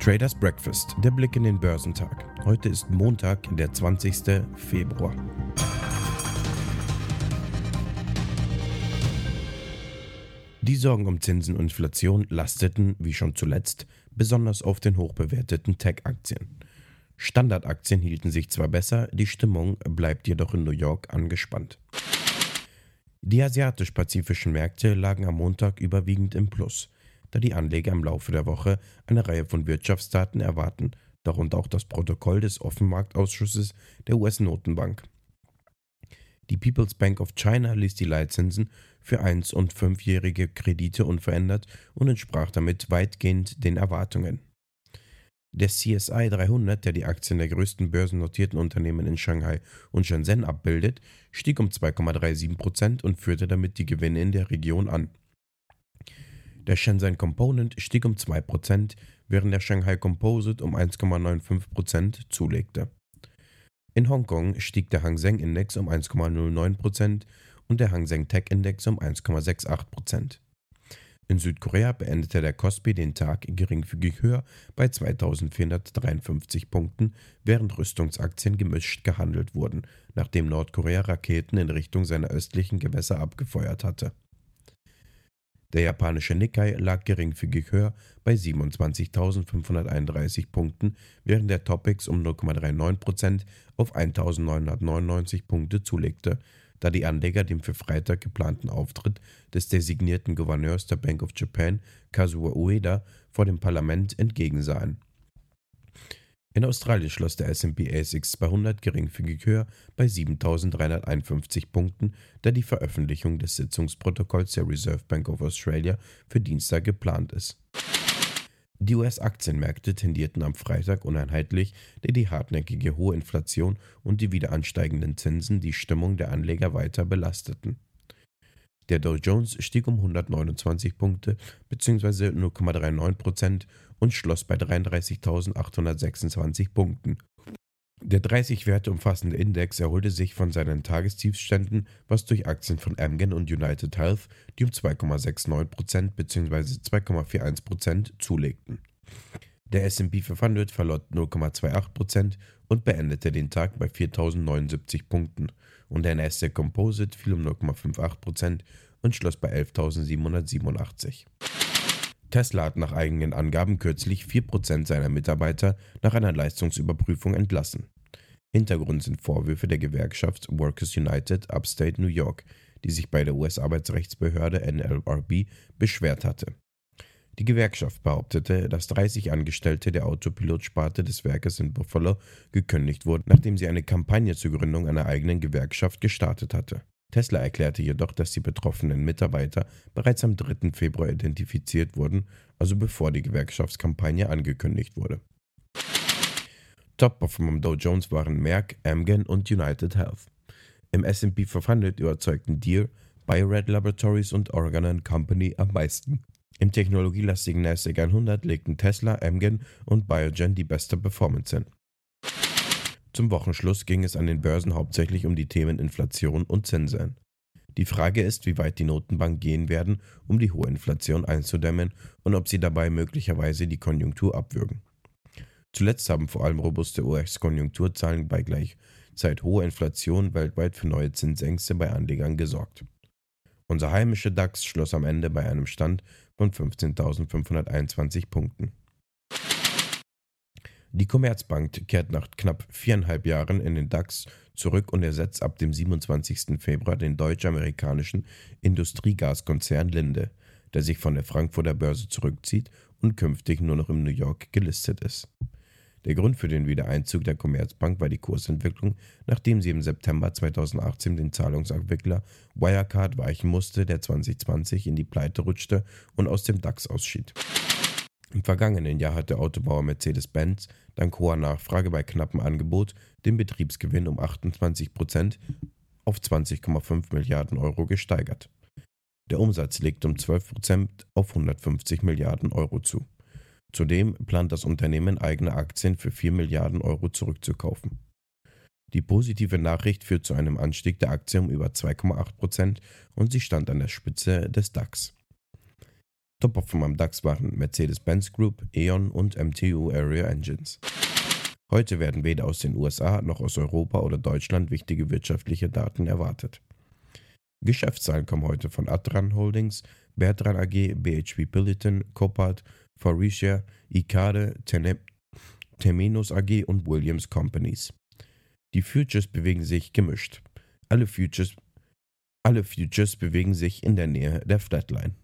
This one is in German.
Traders Breakfast, der Blick in den Börsentag. Heute ist Montag, der 20. Februar. Die Sorgen um Zinsen und Inflation lasteten, wie schon zuletzt, besonders auf den hochbewerteten Tech-Aktien. Standardaktien hielten sich zwar besser, die Stimmung bleibt jedoch in New York angespannt. Die asiatisch-pazifischen Märkte lagen am Montag überwiegend im Plus da die Anleger im Laufe der Woche eine Reihe von Wirtschaftsdaten erwarten, darunter auch das Protokoll des Offenmarktausschusses der US-Notenbank. Die People's Bank of China ließ die Leitzinsen für 1- und 5-jährige Kredite unverändert und entsprach damit weitgehend den Erwartungen. Der CSI 300, der die Aktien der größten börsennotierten Unternehmen in Shanghai und Shenzhen abbildet, stieg um 2,37% und führte damit die Gewinne in der Region an. Der Shenzhen Component stieg um 2%, während der Shanghai Composite um 1,95% zulegte. In Hongkong stieg der Hang Seng Index um 1,09% und der Hang Seng Tech Index um 1,68%. In Südkorea beendete der Kospi den Tag geringfügig höher bei 2453 Punkten, während Rüstungsaktien gemischt gehandelt wurden, nachdem Nordkorea Raketen in Richtung seiner östlichen Gewässer abgefeuert hatte. Der japanische Nikkei lag geringfügig höher bei 27.531 Punkten, während der Topix um 0,39% auf 1.999 Punkte zulegte, da die Anleger dem für Freitag geplanten Auftritt des designierten Gouverneurs der Bank of Japan, Kazuo Ueda, vor dem Parlament entgegensahen in Australien schloss der S&P ASX 200 geringfügig höher bei 7.351 Punkten, da die Veröffentlichung des Sitzungsprotokolls der Reserve Bank of Australia für Dienstag geplant ist. Die US-Aktienmärkte tendierten am Freitag uneinheitlich, da die hartnäckige hohe Inflation und die wieder ansteigenden Zinsen die Stimmung der Anleger weiter belasteten. Der Dow Jones stieg um 129 Punkte bzw. 0,39% und schloss bei 33.826 Punkten. Der 30 Werte umfassende Index erholte sich von seinen Tagestiefständen, was durch Aktien von Amgen und United Health, die um 2,69% bzw. 2,41% zulegten. Der S&P 500 verlor 0,28% und beendete den Tag bei 4.079 Punkten und der Nasdaq Composite fiel um 0,58% und schloss bei 11.787. Tesla hat nach eigenen Angaben kürzlich 4% seiner Mitarbeiter nach einer Leistungsüberprüfung entlassen. Hintergrund sind Vorwürfe der Gewerkschaft Workers United Upstate New York, die sich bei der US-Arbeitsrechtsbehörde NLRB beschwert hatte. Die Gewerkschaft behauptete, dass 30 Angestellte der Autopilotsparte des Werkes in Buffalo gekündigt wurden, nachdem sie eine Kampagne zur Gründung einer eigenen Gewerkschaft gestartet hatte. Tesla erklärte jedoch, dass die betroffenen Mitarbeiter bereits am 3. Februar identifiziert wurden, also bevor die Gewerkschaftskampagne angekündigt wurde. Top-Performer am Dow Jones waren Merck, Amgen und United Health. Im S&P 500 überzeugten Deere, Biored Laboratories und Organon Company am meisten. Im technologielastigen NASDAQ 100 legten Tesla, Amgen und Biogen die beste Performance hin. Zum Wochenschluss ging es an den Börsen hauptsächlich um die Themen Inflation und Zinsen. Die Frage ist, wie weit die Notenbank gehen werden, um die hohe Inflation einzudämmen und ob sie dabei möglicherweise die Konjunktur abwürgen. Zuletzt haben vor allem robuste US-Konjunkturzahlen bei gleichzeitig hoher Inflation weltweit für neue Zinsängste bei Anlegern gesorgt. Unser heimischer DAX schloss am Ende bei einem Stand von 15.521 Punkten. Die Commerzbank kehrt nach knapp viereinhalb Jahren in den DAX zurück und ersetzt ab dem 27. Februar den deutsch-amerikanischen Industriegaskonzern Linde, der sich von der Frankfurter Börse zurückzieht und künftig nur noch in New York gelistet ist. Der Grund für den Wiedereinzug der Commerzbank war die Kursentwicklung, nachdem sie im September 2018 den Zahlungsabwickler Wirecard weichen musste, der 2020 in die Pleite rutschte und aus dem DAX ausschied. Im vergangenen Jahr hat der Autobauer Mercedes-Benz dank hoher Nachfrage bei knappem Angebot den Betriebsgewinn um 28 Prozent auf 20,5 Milliarden Euro gesteigert. Der Umsatz legt um 12 Prozent auf 150 Milliarden Euro zu. Zudem plant das Unternehmen eigene Aktien für 4 Milliarden Euro zurückzukaufen. Die positive Nachricht führt zu einem Anstieg der Aktie um über 2,8 Prozent und sie stand an der Spitze des DAX. Top-Performer am DAX waren Mercedes-Benz Group, E.ON und MTU Area Engines. Heute werden weder aus den USA noch aus Europa oder Deutschland wichtige wirtschaftliche Daten erwartet. Geschäftszahlen kommen heute von Adran Holdings, Bertran AG, BHP Billiton, Copart, Faurecia, Icade, Temenos AG und Williams Companies. Die Futures bewegen sich gemischt. Alle Futures, alle Futures bewegen sich in der Nähe der Flatline.